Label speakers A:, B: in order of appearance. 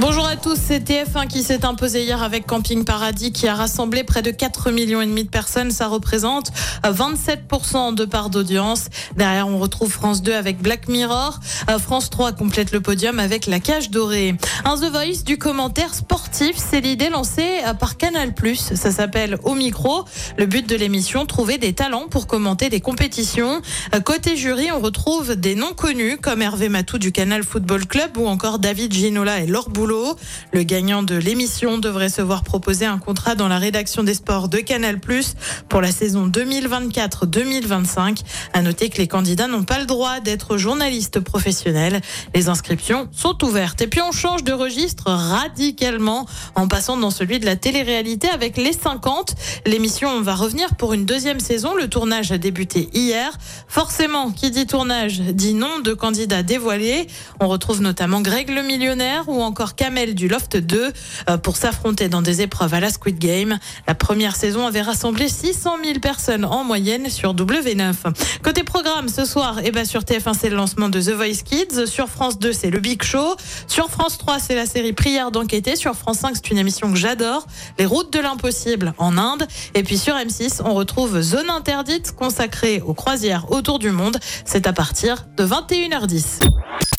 A: Bonjour à tous, c'est TF1 qui s'est imposé hier avec Camping Paradis qui a rassemblé près de 4 millions et demi de personnes. Ça représente 27% de part d'audience. Derrière, on retrouve France 2 avec Black Mirror. Euh, France 3 complète le podium avec La Cage Dorée. Un The Voice du commentaire sportif, c'est l'idée lancée euh, par Canal+. Ça s'appelle Au micro. Le but de l'émission, trouver des talents pour commenter des compétitions. Euh, Côté jury, on retrouve des noms connus comme Hervé Matou du Canal Football Club ou encore David Ginola et Laure. Le gagnant de l'émission devrait se voir proposer un contrat dans la rédaction des sports de Canal+, pour la saison 2024-2025. À noter que les candidats n'ont pas le droit d'être journalistes professionnels. Les inscriptions sont ouvertes. Et puis on change de registre radicalement en passant dans celui de la télé-réalité avec les 50. L'émission va revenir pour une deuxième saison. Le tournage a débuté hier. Forcément, qui dit tournage dit nom de candidats dévoilés. On retrouve notamment Greg le millionnaire ou encore Kamel du Loft 2 euh, pour s'affronter dans des épreuves à la Squid Game. La première saison avait rassemblé 600 000 personnes en moyenne sur W9. Côté programme, ce soir, eh ben sur TF1, c'est le lancement de The Voice Kids. Sur France 2, c'est le Big Show. Sur France 3, c'est la série Prière d'enquêter. Sur France 5, c'est une émission que j'adore. Les routes de l'impossible en Inde. Et puis sur M6, on retrouve Zone interdite consacrée aux croisières autour du monde. C'est à partir de 21h10.